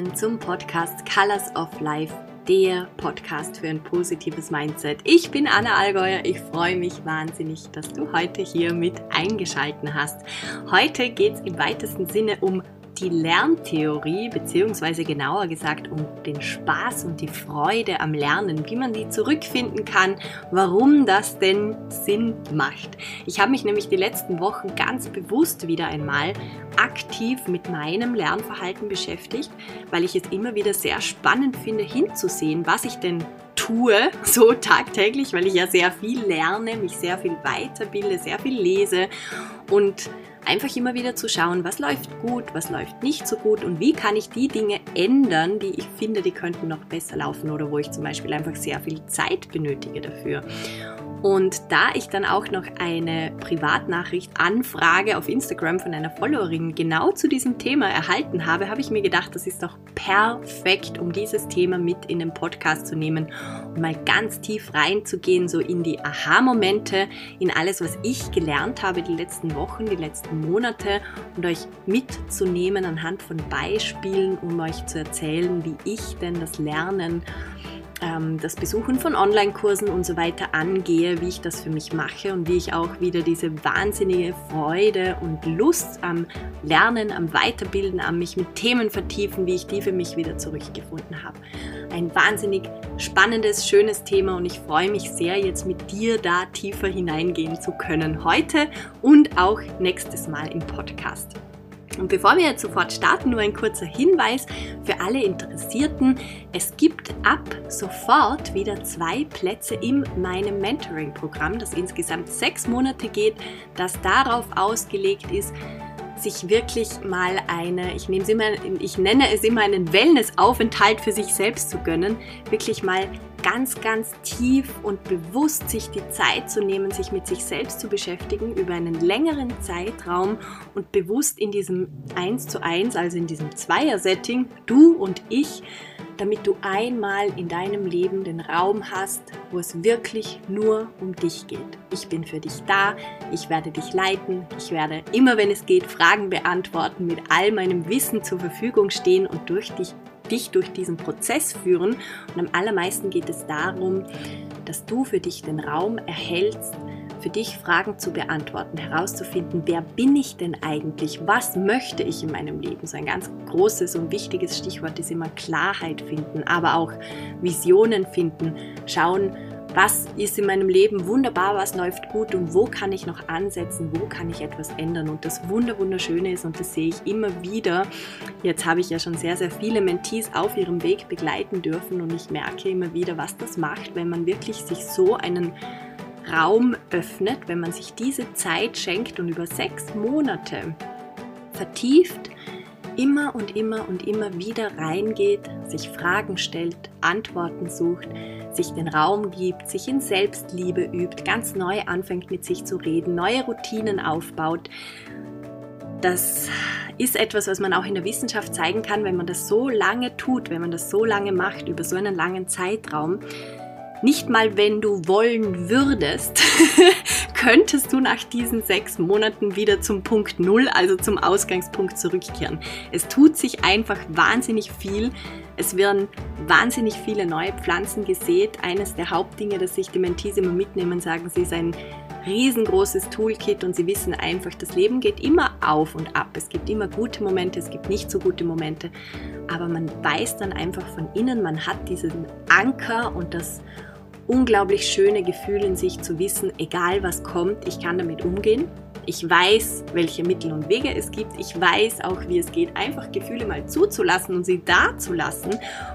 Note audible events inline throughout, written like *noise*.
willkommen zum Podcast Colors of Life, der Podcast für ein positives Mindset. Ich bin Anna Allgäuer. Ich freue mich wahnsinnig, dass du heute hier mit eingeschalten hast. Heute geht es im weitesten Sinne um die Lerntheorie, beziehungsweise genauer gesagt um den Spaß und die Freude am Lernen, wie man die zurückfinden kann, warum das denn Sinn macht. Ich habe mich nämlich die letzten Wochen ganz bewusst wieder einmal aktiv mit meinem Lernverhalten beschäftigt, weil ich es immer wieder sehr spannend finde, hinzusehen, was ich denn tue, *laughs* so tagtäglich, weil ich ja sehr viel lerne, mich sehr viel weiterbilde, sehr viel lese und einfach immer wieder zu schauen, was läuft gut, was läuft nicht so gut und wie kann ich die Dinge ändern, die ich finde, die könnten noch besser laufen oder wo ich zum Beispiel einfach sehr viel Zeit benötige dafür. Und da ich dann auch noch eine Privatnachricht Anfrage auf Instagram von einer Followerin genau zu diesem Thema erhalten habe, habe ich mir gedacht, das ist doch perfekt, um dieses Thema mit in den Podcast zu nehmen und mal ganz tief reinzugehen, so in die Aha-Momente, in alles, was ich gelernt habe die letzten Wochen, die letzten Monate und euch mitzunehmen anhand von Beispielen, um euch zu erzählen, wie ich denn das Lernen das Besuchen von Online-Kursen und so weiter angehe, wie ich das für mich mache und wie ich auch wieder diese wahnsinnige Freude und Lust am Lernen, am Weiterbilden, am mich mit Themen vertiefen, wie ich die für mich wieder zurückgefunden habe. Ein wahnsinnig spannendes, schönes Thema und ich freue mich sehr, jetzt mit dir da tiefer hineingehen zu können heute und auch nächstes Mal im Podcast. Und bevor wir jetzt sofort starten, nur ein kurzer Hinweis für alle Interessierten. Es gibt ab sofort wieder zwei Plätze in meinem Mentoring-Programm, das insgesamt sechs Monate geht, das darauf ausgelegt ist, sich wirklich mal eine, ich, nehme es immer, ich nenne es immer einen Wellness-Aufenthalt für sich selbst zu gönnen, wirklich mal ganz, ganz tief und bewusst sich die Zeit zu nehmen, sich mit sich selbst zu beschäftigen über einen längeren Zeitraum und bewusst in diesem 1 zu 1, also in diesem Zweier-Setting, du und ich, damit du einmal in deinem Leben den Raum hast, wo es wirklich nur um dich geht. Ich bin für dich da, ich werde dich leiten, ich werde immer, wenn es geht, Fragen beantworten, mit all meinem Wissen zur Verfügung stehen und durch dich dich durch diesen Prozess führen. Und am allermeisten geht es darum, dass du für dich den Raum erhältst, für dich Fragen zu beantworten, herauszufinden, wer bin ich denn eigentlich, was möchte ich in meinem Leben. So ein ganz großes und wichtiges Stichwort ist immer Klarheit finden, aber auch Visionen finden, schauen, was ist in meinem Leben wunderbar, was läuft gut und wo kann ich noch ansetzen, wo kann ich etwas ändern. Und das Wunder, Wunderschöne ist, und das sehe ich immer wieder, jetzt habe ich ja schon sehr, sehr viele Mentees auf ihrem Weg begleiten dürfen und ich merke immer wieder, was das macht, wenn man wirklich sich so einen Raum öffnet, wenn man sich diese Zeit schenkt und über sechs Monate vertieft immer und immer und immer wieder reingeht, sich Fragen stellt, Antworten sucht, sich den Raum gibt, sich in Selbstliebe übt, ganz neu anfängt mit sich zu reden, neue Routinen aufbaut. Das ist etwas, was man auch in der Wissenschaft zeigen kann, wenn man das so lange tut, wenn man das so lange macht, über so einen langen Zeitraum. Nicht mal, wenn du wollen würdest, *laughs* könntest du nach diesen sechs Monaten wieder zum Punkt Null, also zum Ausgangspunkt zurückkehren. Es tut sich einfach wahnsinnig viel es werden wahnsinnig viele neue Pflanzen gesät. Eines der Hauptdinge, das sich die Mentees immer mitnehmen, sagen sie, ist ein riesengroßes Toolkit und sie wissen einfach, das Leben geht immer auf und ab. Es gibt immer gute Momente, es gibt nicht so gute Momente, aber man weiß dann einfach von innen, man hat diesen Anker und das unglaublich schöne Gefühl in sich zu wissen, egal was kommt, ich kann damit umgehen ich weiß, welche Mittel und Wege es gibt. Ich weiß auch, wie es geht, einfach Gefühle mal zuzulassen und sie da zu lassen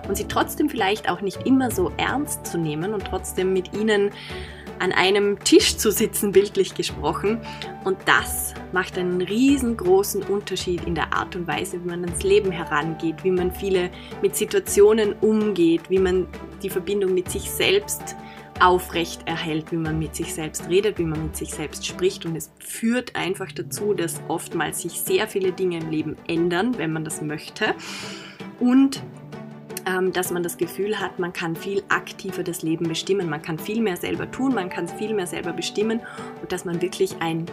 und sie trotzdem vielleicht auch nicht immer so ernst zu nehmen und trotzdem mit ihnen an einem Tisch zu sitzen, bildlich gesprochen. Und das macht einen riesengroßen Unterschied in der Art und Weise, wie man ans Leben herangeht, wie man viele mit Situationen umgeht, wie man die Verbindung mit sich selbst aufrecht erhält, wie man mit sich selbst redet, wie man mit sich selbst spricht. Und es führt einfach dazu, dass oftmals sich sehr viele Dinge im Leben ändern, wenn man das möchte. Und dass man das Gefühl hat, man kann viel aktiver das Leben bestimmen. Man kann viel mehr selber tun, man kann viel mehr selber bestimmen und dass man wirklich ein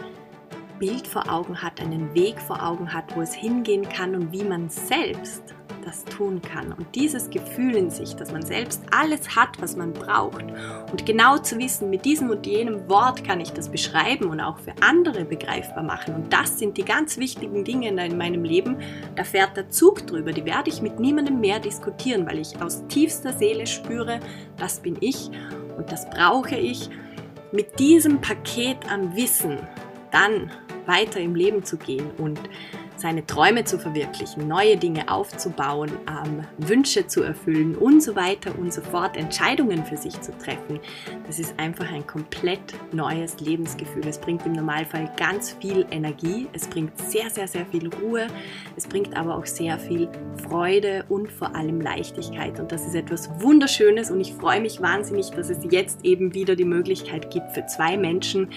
Bild vor Augen hat, einen Weg vor Augen hat, wo es hingehen kann und wie man selbst das tun kann. Und dieses Gefühl in sich, dass man selbst alles hat, was man braucht und genau zu wissen, mit diesem und jenem Wort kann ich das beschreiben und auch für andere begreifbar machen. Und das sind die ganz wichtigen Dinge in meinem Leben. Da fährt der Zug drüber. Die werde ich mit niemandem mehr diskutieren, weil ich aus tiefster Seele spüre, das bin ich und das brauche ich. Mit diesem Paket an Wissen dann weiter im Leben zu gehen und seine Träume zu verwirklichen, neue Dinge aufzubauen, ähm, Wünsche zu erfüllen und so weiter und so fort, Entscheidungen für sich zu treffen. Das ist einfach ein komplett neues Lebensgefühl. Es bringt im Normalfall ganz viel Energie, es bringt sehr, sehr, sehr viel Ruhe, es bringt aber auch sehr viel Freude und vor allem Leichtigkeit. Und das ist etwas Wunderschönes und ich freue mich wahnsinnig, dass es jetzt eben wieder die Möglichkeit gibt für zwei Menschen,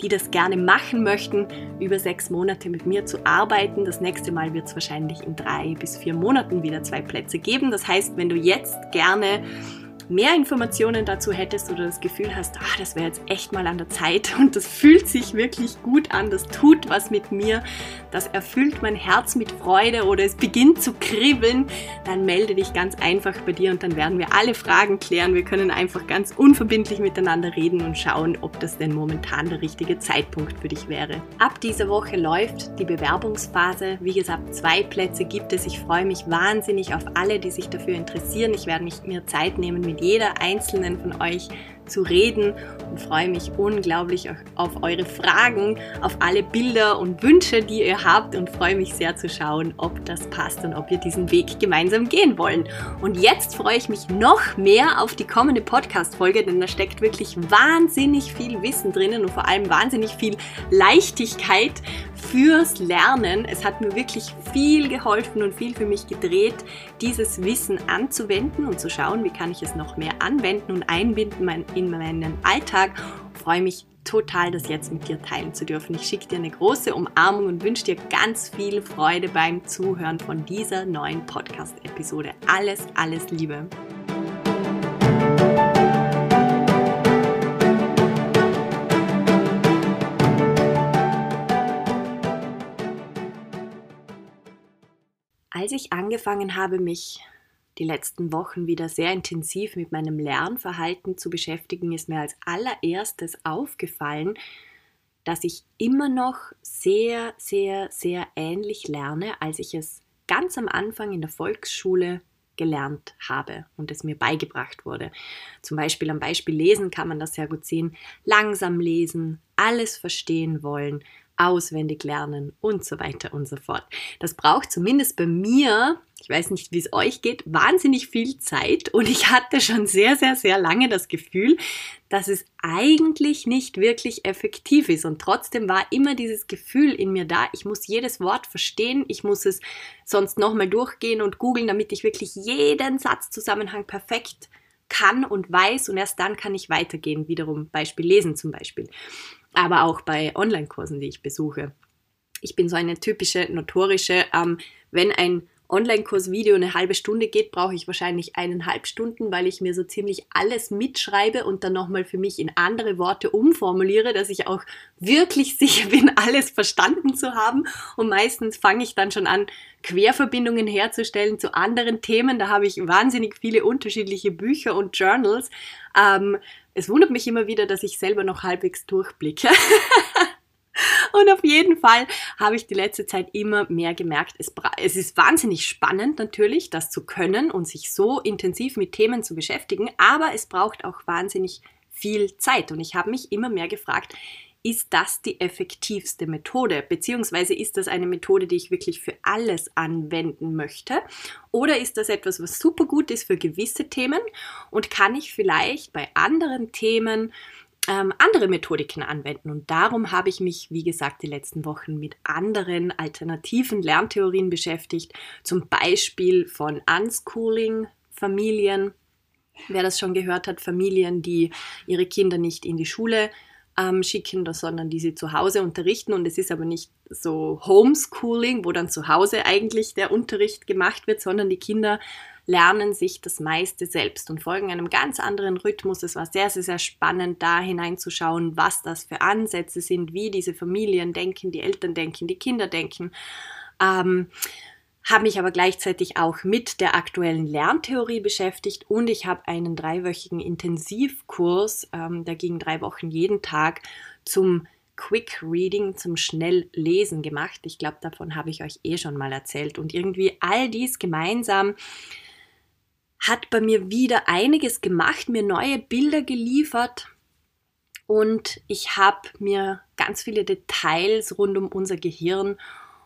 die das gerne machen möchten, über sechs Monate mit mir zu arbeiten das nächste Mal wird es wahrscheinlich in drei bis vier Monaten wieder zwei Plätze geben. Das heißt, wenn du jetzt gerne mehr Informationen dazu hättest oder das Gefühl hast, ach, das wäre jetzt echt mal an der Zeit *laughs* und das fühlt sich wirklich gut an, das tut was mit mir, das erfüllt mein Herz mit Freude oder es beginnt zu kribbeln, dann melde dich ganz einfach bei dir und dann werden wir alle Fragen klären. Wir können einfach ganz unverbindlich miteinander reden und schauen, ob das denn momentan der richtige Zeitpunkt für dich wäre. Ab dieser Woche läuft die Bewerbungsphase. Wie gesagt, zwei Plätze gibt es. Ich freue mich wahnsinnig auf alle, die sich dafür interessieren. Ich werde mich mir Zeit nehmen, mit jeder einzelnen von euch zu reden und freue mich unglaublich auf eure Fragen, auf alle Bilder und Wünsche, die ihr habt und freue mich sehr zu schauen, ob das passt und ob wir diesen Weg gemeinsam gehen wollen. Und jetzt freue ich mich noch mehr auf die kommende Podcast-Folge, denn da steckt wirklich wahnsinnig viel Wissen drinnen und vor allem wahnsinnig viel Leichtigkeit fürs Lernen. Es hat mir wirklich viel geholfen und viel für mich gedreht, dieses Wissen anzuwenden und zu schauen, wie kann ich es noch mehr anwenden und einbinden in meinen Alltag. Ich freue mich total, das jetzt mit dir teilen zu dürfen. Ich schicke dir eine große Umarmung und wünsche dir ganz viel Freude beim Zuhören von dieser neuen Podcast-Episode. Alles, alles Liebe. Als ich angefangen habe, mich die letzten Wochen wieder sehr intensiv mit meinem Lernverhalten zu beschäftigen, ist mir als allererstes aufgefallen, dass ich immer noch sehr, sehr, sehr ähnlich lerne, als ich es ganz am Anfang in der Volksschule gelernt habe und es mir beigebracht wurde. Zum Beispiel am Beispiel Lesen kann man das sehr gut sehen. Langsam lesen, alles verstehen wollen, auswendig lernen und so weiter und so fort. Das braucht zumindest bei mir, ich weiß nicht, wie es euch geht, wahnsinnig viel Zeit. Und ich hatte schon sehr, sehr, sehr lange das Gefühl, dass es eigentlich nicht wirklich effektiv ist. Und trotzdem war immer dieses Gefühl in mir da, ich muss jedes Wort verstehen, ich muss es sonst nochmal durchgehen und googeln, damit ich wirklich jeden Satzzusammenhang perfekt kann und weiß. Und erst dann kann ich weitergehen, wiederum Beispiel lesen zum Beispiel aber auch bei Online-Kursen, die ich besuche. Ich bin so eine typische notorische, ähm, wenn ein Online-Kurs-Video eine halbe Stunde geht, brauche ich wahrscheinlich eineinhalb Stunden, weil ich mir so ziemlich alles mitschreibe und dann nochmal für mich in andere Worte umformuliere, dass ich auch wirklich *laughs* sicher bin, alles verstanden zu haben. Und meistens fange ich dann schon an, Querverbindungen herzustellen zu anderen Themen. Da habe ich wahnsinnig viele unterschiedliche Bücher und Journals. Ähm, es wundert mich immer wieder, dass ich selber noch halbwegs durchblicke. *laughs* *laughs* Und auf jeden Fall habe ich die letzte Zeit immer mehr gemerkt, es, es, ist wahnsinnig spannend natürlich, das zu können und sich so intensiv mit Themen zu beschäftigen, aber es braucht auch wahnsinnig viel Zeit. Und ich habe mich immer mehr gefragt, ist das die effektivste Methode? Beziehungsweise ist das eine Methode, die ich wirklich für alles anwenden möchte? Oder ist das etwas, was super gut ist für gewisse Themen und kann ich vielleicht bei anderen Themen ähm, andere Methodiken anwenden? Und darum habe ich mich, wie gesagt, die letzten Wochen mit anderen alternativen Lerntheorien beschäftigt, zum Beispiel von Unschooling, Familien. Wer das schon gehört hat, Familien, die ihre Kinder nicht in die Schule ähm, schicken, sondern die sie zu Hause unterrichten. Und es ist aber nicht so Homeschooling, wo dann zu Hause eigentlich der Unterricht gemacht wird, sondern die Kinder lernen sich das meiste selbst und folgen einem ganz anderen Rhythmus. Es war sehr, sehr, sehr spannend, da hineinzuschauen, was das für Ansätze sind, wie diese Familien denken, die Eltern denken, die Kinder denken. Ähm, habe mich aber gleichzeitig auch mit der aktuellen Lerntheorie beschäftigt und ich habe einen dreiwöchigen Intensivkurs, ähm, der ging drei Wochen jeden Tag zum Quick Reading, zum Schnelllesen gemacht. Ich glaube, davon habe ich euch eh schon mal erzählt. Und irgendwie all dies gemeinsam hat bei mir wieder einiges gemacht, mir neue Bilder geliefert und ich habe mir ganz viele Details rund um unser Gehirn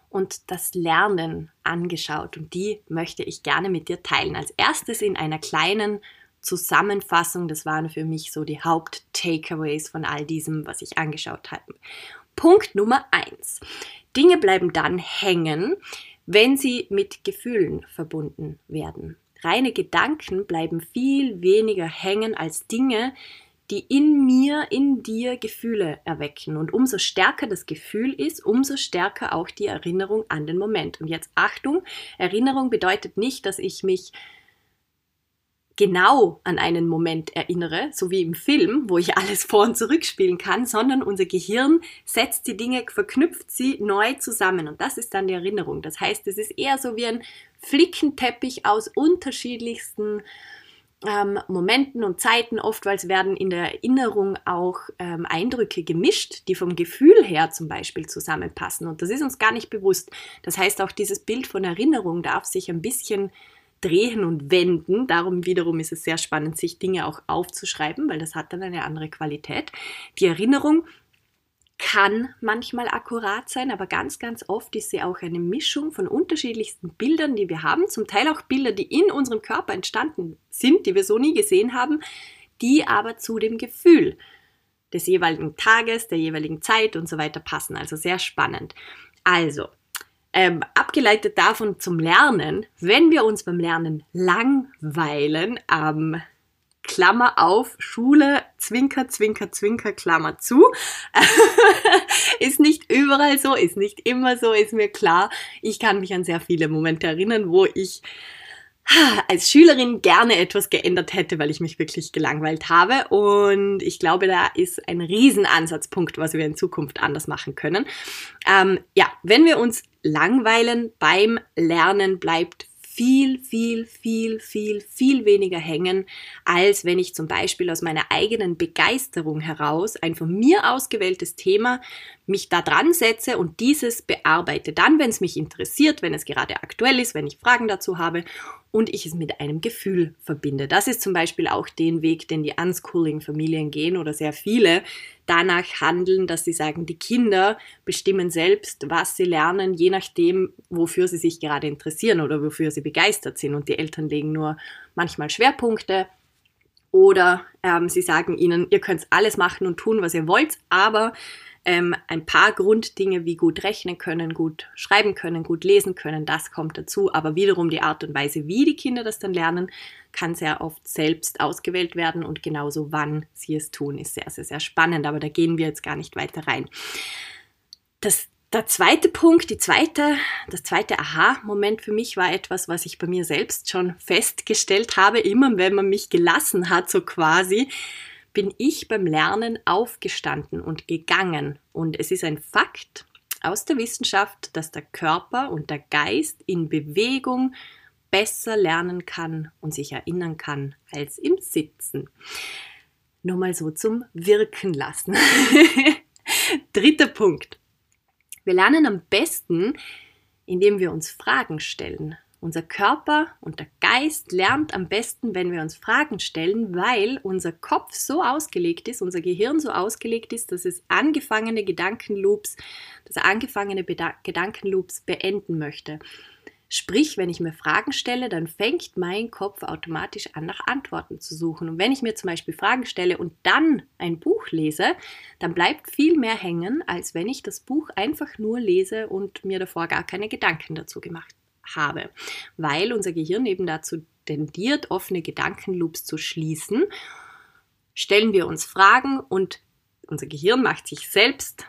und das Lernen angeschaut und die möchte ich gerne mit dir teilen. Als erstes in einer kleinen Zusammenfassung, das waren für mich so die Haupt-Takeaways von all diesem, was ich angeschaut habe. Punkt Nummer eins: Dinge bleiben dann hängen, wenn sie mit Gefühlen verbunden werden. Reine Gedanken bleiben viel weniger hängen als Dinge, die in mir, in dir Gefühle erwecken. Und umso stärker das Gefühl ist, umso stärker auch die Erinnerung an den Moment. Und jetzt Achtung, Erinnerung bedeutet nicht, dass ich mich genau an einen Moment erinnere, so wie im Film, wo ich alles vor und zurück spielen kann, sondern unser Gehirn setzt die Dinge, verknüpft sie neu zusammen und das ist dann die Erinnerung. Das heißt, es ist eher so wie ein Flickenteppich aus unterschiedlichsten ähm, Momenten und Zeiten, oftmals werden in der Erinnerung auch ähm, Eindrücke gemischt, die vom Gefühl her zum Beispiel zusammenpassen. Und das ist uns gar nicht bewusst. Das heißt, auch dieses Bild von Erinnerung darf sich ein bisschen drehen und wenden. Darum wiederum ist es sehr spannend, sich Dinge auch aufzuschreiben, weil das hat dann eine andere Qualität. Die Erinnerung kann manchmal akkurat sein, aber ganz, ganz oft ist sie auch eine Mischung von unterschiedlichsten Bildern, die wir haben, zum Teil auch Bilder, die in unserem Körper entstanden sind, die wir so nie gesehen haben, die aber zu dem Gefühl des jeweiligen Tages, der jeweiligen Zeit und so weiter passen. Also sehr spannend. Also, ähm, abgeleitet davon zum Lernen, wenn wir uns beim Lernen langweilen, ähm, Klammer auf, Schule, Zwinker, Zwinker, Zwinker, Klammer zu. *laughs* ist nicht überall so, ist nicht immer so, ist mir klar. Ich kann mich an sehr viele Momente erinnern, wo ich als Schülerin gerne etwas geändert hätte, weil ich mich wirklich gelangweilt habe. Und ich glaube, da ist ein Riesenansatzpunkt, was wir in Zukunft anders machen können. Ähm, ja, wenn wir uns langweilen beim Lernen, bleibt viel, viel, viel, viel, viel weniger hängen, als wenn ich zum Beispiel aus meiner eigenen Begeisterung heraus ein von mir ausgewähltes Thema mich da dran setze und dieses bearbeite. Dann, wenn es mich interessiert, wenn es gerade aktuell ist, wenn ich Fragen dazu habe und ich es mit einem Gefühl verbinde. Das ist zum Beispiel auch den Weg, den die Unschooling-Familien gehen oder sehr viele danach handeln, dass sie sagen, die Kinder bestimmen selbst, was sie lernen, je nachdem, wofür sie sich gerade interessieren oder wofür sie begeistert sind. Und die Eltern legen nur manchmal Schwerpunkte oder ähm, sie sagen ihnen, ihr könnt alles machen und tun, was ihr wollt, aber ähm, ein paar Grunddinge wie gut rechnen können, gut schreiben können, gut lesen können, das kommt dazu. Aber wiederum die Art und Weise, wie die Kinder das dann lernen, kann sehr oft selbst ausgewählt werden und genauso wann sie es tun, ist sehr, sehr, sehr spannend. Aber da gehen wir jetzt gar nicht weiter rein. Das der zweite Punkt, die zweite, das zweite Aha-Moment für mich war etwas, was ich bei mir selbst schon festgestellt habe, immer wenn man mich gelassen hat, so quasi, bin ich beim Lernen aufgestanden und gegangen. Und es ist ein Fakt aus der Wissenschaft, dass der Körper und der Geist in Bewegung besser lernen kann und sich erinnern kann als im Sitzen. Nur mal so zum Wirken lassen. *laughs* Dritter Punkt. Wir lernen am besten, indem wir uns Fragen stellen. Unser Körper und der Geist lernt am besten, wenn wir uns Fragen stellen, weil unser Kopf so ausgelegt ist, unser Gehirn so ausgelegt ist, dass es angefangene Gedankenloops, dass er angefangene Beda Gedankenloops beenden möchte. Sprich, wenn ich mir Fragen stelle, dann fängt mein Kopf automatisch an, nach Antworten zu suchen. Und wenn ich mir zum Beispiel Fragen stelle und dann ein Buch lese, dann bleibt viel mehr hängen, als wenn ich das Buch einfach nur lese und mir davor gar keine Gedanken dazu gemacht habe, weil unser Gehirn eben dazu tendiert, offene Gedankenloops zu schließen. Stellen wir uns Fragen und unser Gehirn macht sich selbst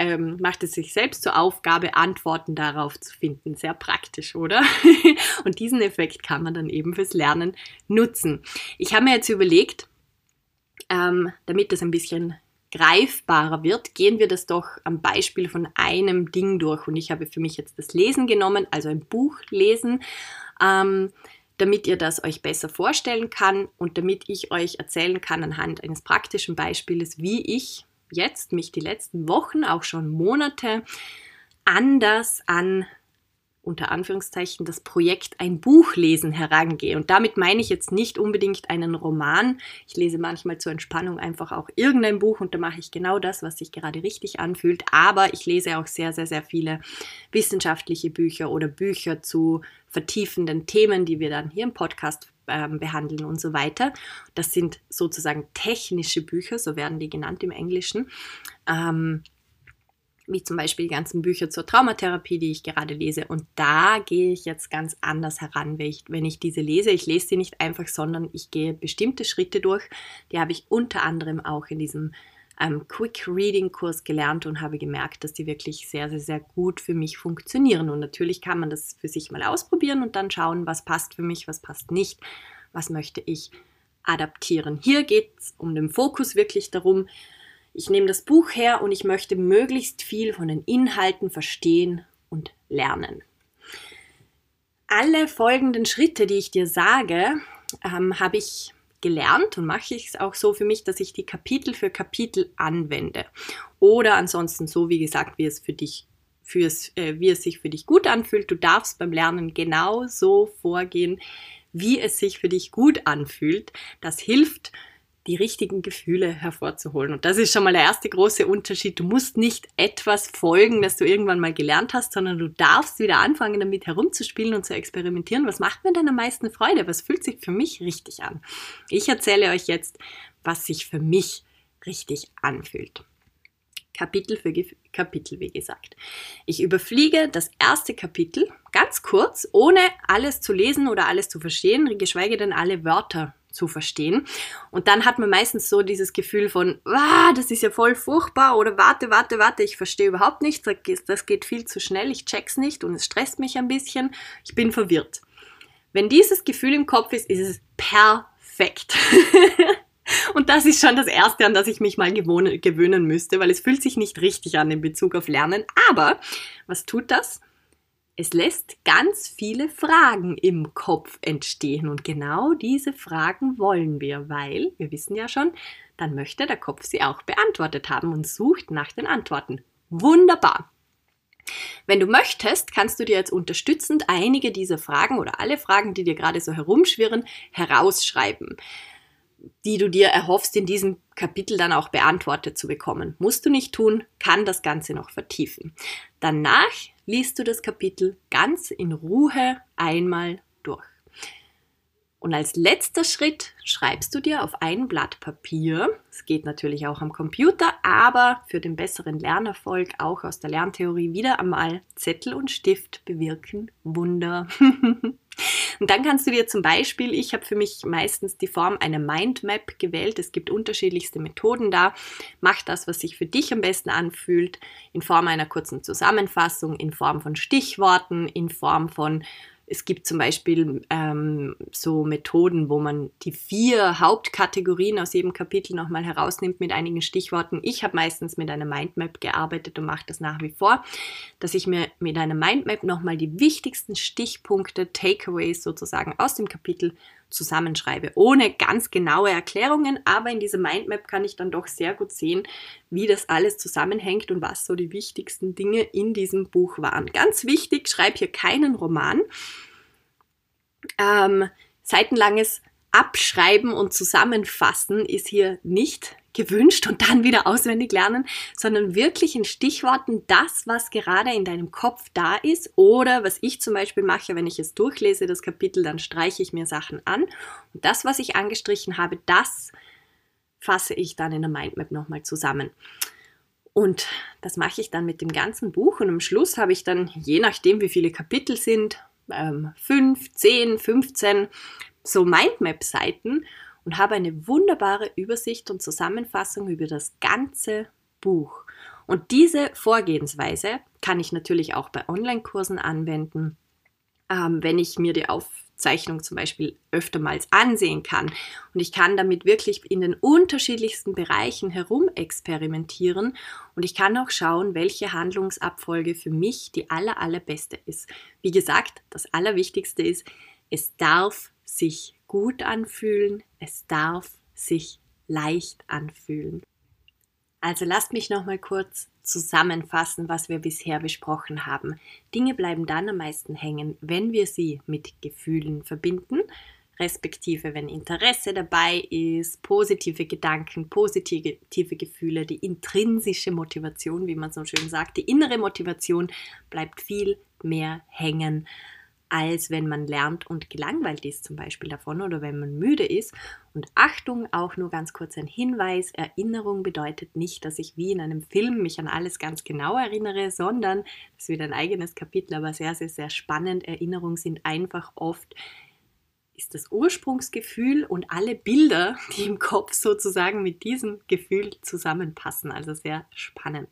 ähm, macht es sich selbst zur Aufgabe, Antworten darauf zu finden. Sehr praktisch, oder? *laughs* und diesen Effekt kann man dann eben fürs Lernen nutzen. Ich habe mir jetzt überlegt, ähm, damit das ein bisschen greifbarer wird, gehen wir das doch am Beispiel von einem Ding durch. Und ich habe für mich jetzt das Lesen genommen, also ein Buch lesen, ähm, damit ihr das euch besser vorstellen kann und damit ich euch erzählen kann anhand eines praktischen Beispieles, wie ich jetzt mich die letzten Wochen, auch schon Monate anders an unter Anführungszeichen das Projekt ein Buch lesen herangehe. Und damit meine ich jetzt nicht unbedingt einen Roman. Ich lese manchmal zur Entspannung einfach auch irgendein Buch und da mache ich genau das, was sich gerade richtig anfühlt. Aber ich lese auch sehr, sehr, sehr viele wissenschaftliche Bücher oder Bücher zu vertiefenden Themen, die wir dann hier im Podcast ähm, behandeln und so weiter. Das sind sozusagen technische Bücher, so werden die genannt im Englischen. Ähm, wie zum Beispiel die ganzen Bücher zur Traumatherapie, die ich gerade lese. Und da gehe ich jetzt ganz anders heran, wenn ich, wenn ich diese lese. Ich lese sie nicht einfach, sondern ich gehe bestimmte Schritte durch. Die habe ich unter anderem auch in diesem ähm, Quick Reading Kurs gelernt und habe gemerkt, dass die wirklich sehr, sehr, sehr gut für mich funktionieren. Und natürlich kann man das für sich mal ausprobieren und dann schauen, was passt für mich, was passt nicht, was möchte ich adaptieren. Hier geht es um den Fokus wirklich darum, ich nehme das Buch her und ich möchte möglichst viel von den Inhalten verstehen und lernen. Alle folgenden Schritte, die ich dir sage, ähm, habe ich gelernt und mache ich es auch so für mich, dass ich die Kapitel für Kapitel anwende. Oder ansonsten so, wie gesagt, wie es für dich Fürs, äh, wie es sich für dich gut anfühlt. Du darfst beim Lernen genau so vorgehen, wie es sich für dich gut anfühlt. Das hilft die richtigen Gefühle hervorzuholen. Und das ist schon mal der erste große Unterschied. Du musst nicht etwas folgen, das du irgendwann mal gelernt hast, sondern du darfst wieder anfangen, damit herumzuspielen und zu experimentieren. Was macht mir denn am meisten Freude? Was fühlt sich für mich richtig an? Ich erzähle euch jetzt, was sich für mich richtig anfühlt. Kapitel für Kapitel, wie gesagt. Ich überfliege das erste Kapitel ganz kurz, ohne alles zu lesen oder alles zu verstehen, geschweige denn alle Wörter zu verstehen. Und dann hat man meistens so dieses Gefühl von, ah, das ist ja voll furchtbar oder warte, warte, warte, ich verstehe überhaupt nichts, das geht viel zu schnell, ich check's nicht und es stresst mich ein bisschen, ich bin verwirrt. Wenn dieses Gefühl im Kopf ist, ist es perfekt. *laughs* und das ist schon das Erste, an das ich mich mal gewöhnen müsste, weil es fühlt sich nicht richtig an in Bezug auf Lernen. Aber was tut das? Es lässt ganz viele Fragen im Kopf entstehen und genau diese Fragen wollen wir, weil wir wissen ja schon, dann möchte der Kopf sie auch beantwortet haben und sucht nach den Antworten. Wunderbar. Wenn du möchtest, kannst du dir jetzt unterstützend einige dieser Fragen oder alle Fragen, die dir gerade so herumschwirren, herausschreiben die du dir erhoffst, in diesem Kapitel dann auch beantwortet zu bekommen. Musst du nicht tun, kann das Ganze noch vertiefen. Danach liest du das Kapitel ganz in Ruhe einmal durch. Und als letzter Schritt schreibst du dir auf ein Blatt Papier, es geht natürlich auch am Computer, aber für den besseren Lernerfolg auch aus der Lerntheorie wieder einmal Zettel und Stift bewirken Wunder. *laughs* Und dann kannst du dir zum Beispiel, ich habe für mich meistens die Form einer Mindmap gewählt. Es gibt unterschiedlichste Methoden da. Mach das, was sich für dich am besten anfühlt, in Form einer kurzen Zusammenfassung, in Form von Stichworten, in Form von es gibt zum Beispiel ähm, so Methoden, wo man die vier Hauptkategorien aus jedem Kapitel nochmal herausnimmt mit einigen Stichworten. Ich habe meistens mit einer Mindmap gearbeitet und mache das nach wie vor, dass ich mir mit einer Mindmap nochmal die wichtigsten Stichpunkte, Takeaways sozusagen aus dem Kapitel zusammenschreibe, ohne ganz genaue Erklärungen, aber in dieser Mindmap kann ich dann doch sehr gut sehen, wie das alles zusammenhängt und was so die wichtigsten Dinge in diesem Buch waren. Ganz wichtig, schreib hier keinen Roman. Ähm, seitenlanges Abschreiben und Zusammenfassen ist hier nicht gewünscht und dann wieder auswendig lernen, sondern wirklich in Stichworten das, was gerade in deinem Kopf da ist oder was ich zum Beispiel mache, wenn ich es durchlese, das Kapitel, dann streiche ich mir Sachen an und das, was ich angestrichen habe, das fasse ich dann in der Mindmap nochmal zusammen. Und das mache ich dann mit dem ganzen Buch und am Schluss habe ich dann, je nachdem wie viele Kapitel sind, ähm, 5, 10, 15 so Mindmap-Seiten und habe eine wunderbare Übersicht und Zusammenfassung über das ganze Buch. Und diese Vorgehensweise kann ich natürlich auch bei Online-Kursen anwenden, ähm, wenn ich mir die Aufzeichnung zum Beispiel öftermals ansehen kann. Und ich kann damit wirklich in den unterschiedlichsten Bereichen herum experimentieren und ich kann auch schauen, welche Handlungsabfolge für mich die aller, allerbeste ist. Wie gesagt, das Allerwichtigste ist, es darf sich gut anfühlen, es darf sich leicht anfühlen. Also lasst mich noch mal kurz zusammenfassen, was wir bisher besprochen haben. Dinge bleiben dann am meisten hängen, wenn wir sie mit Gefühlen verbinden, respektive wenn Interesse dabei ist, positive Gedanken, positive Gefühle, die intrinsische Motivation, wie man so schön sagt, die innere Motivation bleibt viel mehr hängen als wenn man lernt und gelangweilt ist zum Beispiel davon oder wenn man müde ist. Und Achtung, auch nur ganz kurz ein Hinweis, Erinnerung bedeutet nicht, dass ich wie in einem Film mich an alles ganz genau erinnere, sondern, das wieder ein eigenes Kapitel, aber sehr, sehr, sehr spannend. Erinnerungen sind einfach oft ist das Ursprungsgefühl und alle Bilder, die im Kopf sozusagen mit diesem Gefühl zusammenpassen. Also sehr spannend.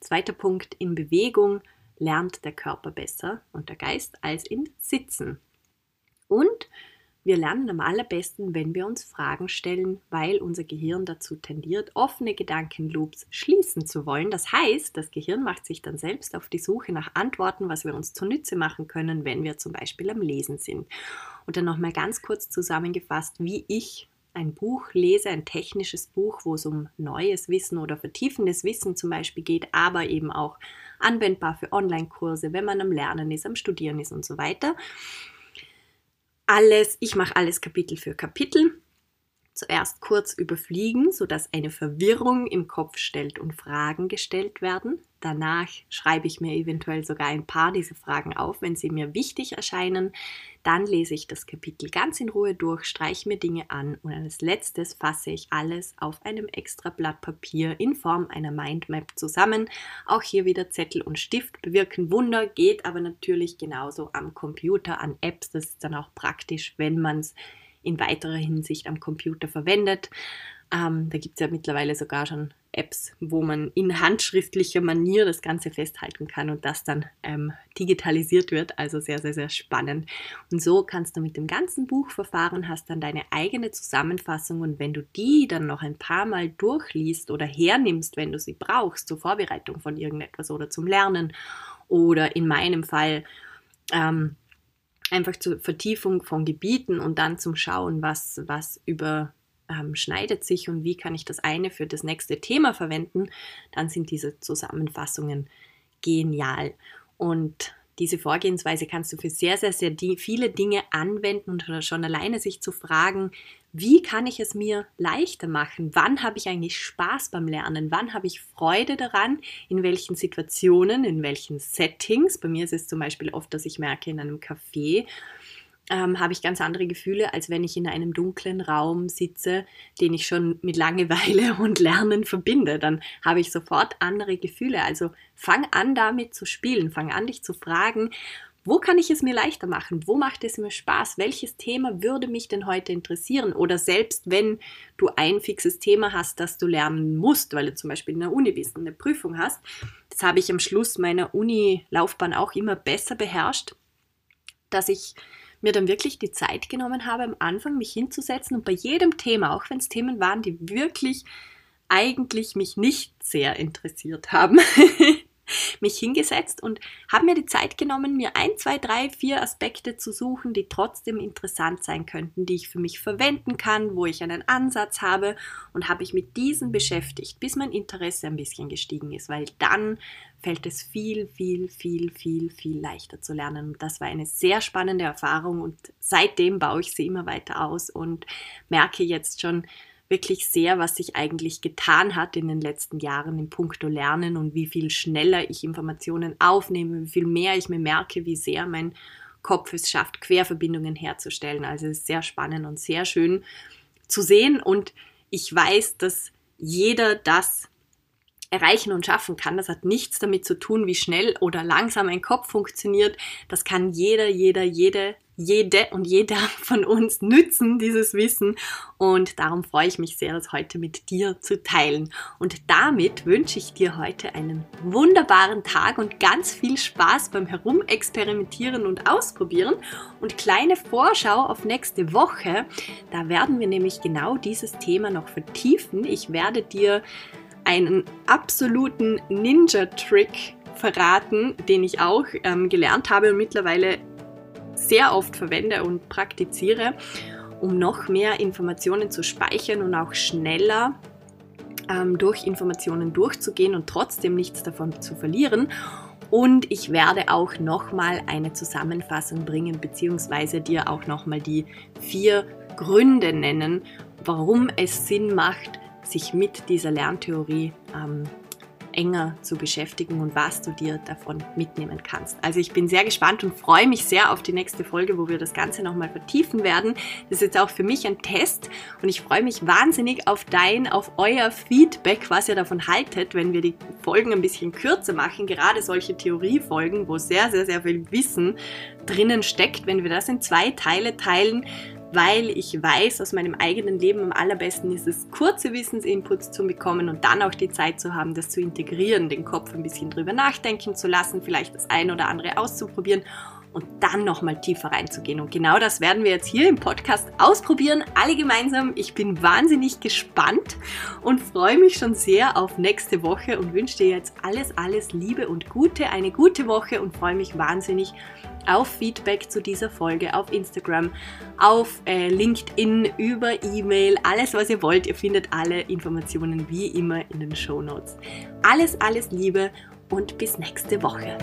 Zweiter Punkt in Bewegung lernt der Körper besser und der Geist als in Sitzen. Und wir lernen am allerbesten, wenn wir uns Fragen stellen, weil unser Gehirn dazu tendiert, offene Gedankenloops schließen zu wollen. Das heißt, das Gehirn macht sich dann selbst auf die Suche nach Antworten, was wir uns zunutze machen können, wenn wir zum Beispiel am Lesen sind. Und dann nochmal ganz kurz zusammengefasst, wie ich ein Buch lese, ein technisches Buch, wo es um neues Wissen oder vertiefendes Wissen zum Beispiel geht, aber eben auch anwendbar für Online-Kurse, wenn man am Lernen ist, am Studieren ist und so weiter. Alles, ich mache alles Kapitel für Kapitel zuerst kurz überfliegen, sodass eine Verwirrung im Kopf stellt und Fragen gestellt werden. Danach schreibe ich mir eventuell sogar ein paar dieser Fragen auf, wenn sie mir wichtig erscheinen. Dann lese ich das Kapitel ganz in Ruhe durch, streiche mir Dinge an und als letztes fasse ich alles auf einem extra Blatt Papier in Form einer Mindmap zusammen. Auch hier wieder Zettel und Stift bewirken Wunder, geht aber natürlich genauso am Computer, an Apps. Das ist dann auch praktisch, wenn man es in weiterer Hinsicht am Computer verwendet. Ähm, da gibt es ja mittlerweile sogar schon Apps, wo man in handschriftlicher Manier das Ganze festhalten kann und das dann ähm, digitalisiert wird. Also sehr, sehr, sehr spannend. Und so kannst du mit dem ganzen Buch verfahren, hast dann deine eigene Zusammenfassung und wenn du die dann noch ein paar Mal durchliest oder hernimmst, wenn du sie brauchst, zur Vorbereitung von irgendetwas oder zum Lernen oder in meinem Fall ähm, einfach zur Vertiefung von Gebieten und dann zum Schauen, was, was überschneidet ähm, sich und wie kann ich das eine für das nächste Thema verwenden, dann sind diese Zusammenfassungen genial. Und diese Vorgehensweise kannst du für sehr, sehr, sehr viele Dinge anwenden und schon alleine sich zu fragen, wie kann ich es mir leichter machen? Wann habe ich eigentlich Spaß beim Lernen? Wann habe ich Freude daran? In welchen Situationen, in welchen Settings? Bei mir ist es zum Beispiel oft, dass ich merke, in einem Café ähm, habe ich ganz andere Gefühle, als wenn ich in einem dunklen Raum sitze, den ich schon mit Langeweile *laughs* und Lernen verbinde. Dann habe ich sofort andere Gefühle. Also fang an damit zu spielen, fang an dich zu fragen, wo kann ich es mir leichter machen? Wo macht es mir Spaß? Welches Thema würde mich denn heute interessieren? Oder selbst wenn du ein fixes Thema hast, das du lernen musst, weil du zum Beispiel in der Uni bist und eine Prüfung hast, das habe ich am Schluss meiner Uni-Laufbahn auch immer besser beherrscht, dass ich mir dann wirklich die Zeit genommen habe, am Anfang mich hinzusetzen und bei jedem Thema, auch wenn es Themen waren, die wirklich eigentlich mich nicht sehr interessiert haben, *laughs* mich hingesetzt und habe mir die Zeit genommen, mir ein, zwei, drei, vier Aspekte zu suchen, die trotzdem interessant sein könnten, die ich für mich verwenden kann, wo ich einen Ansatz habe und habe ich mit diesen beschäftigt, bis mein Interesse ein bisschen gestiegen ist, weil dann fällt es viel, viel, viel, viel, viel leichter zu lernen. Das war eine sehr spannende Erfahrung und seitdem baue ich sie immer weiter aus und merke jetzt schon, wirklich sehr, was sich eigentlich getan hat in den letzten Jahren im Punkto Lernen und wie viel schneller ich Informationen aufnehme, wie viel mehr ich mir merke, wie sehr mein Kopf es schafft, Querverbindungen herzustellen. Also es ist sehr spannend und sehr schön zu sehen und ich weiß, dass jeder das erreichen und schaffen kann. Das hat nichts damit zu tun, wie schnell oder langsam ein Kopf funktioniert. Das kann jeder, jeder, jede jede und jeder *laughs* von uns nützen, dieses Wissen. Und darum freue ich mich sehr, das heute mit dir zu teilen. Und damit wünsche ich dir heute einen wunderbaren Tag und ganz viel Spaß beim Herumexperimentieren und Ausprobieren. Und kleine Vorschau auf nächste Woche. Da werden wir nämlich genau dieses Thema noch vertiefen. Ich werde dir einen absoluten Ninja-Trick verraten, den ich auch ähm, gelernt habe und mittlerweile sehr oft verwende und praktiziere, um noch mehr Informationen zu speichern und auch schneller ähm, durch Informationen durchzugehen und trotzdem nichts davon zu verlieren. Und ich werde auch nochmal eine Zusammenfassung bringen, beziehungsweise dir auch nochmal die vier Gründe nennen, warum es Sinn macht, sich mit dieser Lerntheorie ähm, enger zu beschäftigen und was du dir davon mitnehmen kannst. Also ich bin sehr gespannt und freue mich sehr auf die nächste Folge, wo wir das Ganze nochmal vertiefen werden. Das ist jetzt auch für mich ein Test und ich freue mich wahnsinnig auf dein, auf euer Feedback, was ihr davon haltet, wenn wir die Folgen ein bisschen kürzer machen. Gerade solche Theoriefolgen, wo sehr, sehr, sehr viel Wissen drinnen steckt, wenn wir das in zwei Teile teilen, weil ich weiß aus meinem eigenen Leben am allerbesten ist es, kurze Wissensinputs zu bekommen und dann auch die Zeit zu haben, das zu integrieren, den Kopf ein bisschen drüber nachdenken zu lassen, vielleicht das ein oder andere auszuprobieren und dann nochmal tiefer reinzugehen. Und genau das werden wir jetzt hier im Podcast ausprobieren, alle gemeinsam. Ich bin wahnsinnig gespannt und freue mich schon sehr auf nächste Woche und wünsche dir jetzt alles, alles Liebe und Gute, eine gute Woche und freue mich wahnsinnig auf Feedback zu dieser Folge auf Instagram, auf äh, LinkedIn, über E-Mail, alles was ihr wollt. Ihr findet alle Informationen wie immer in den Show Notes. Alles, alles Liebe und bis nächste Woche.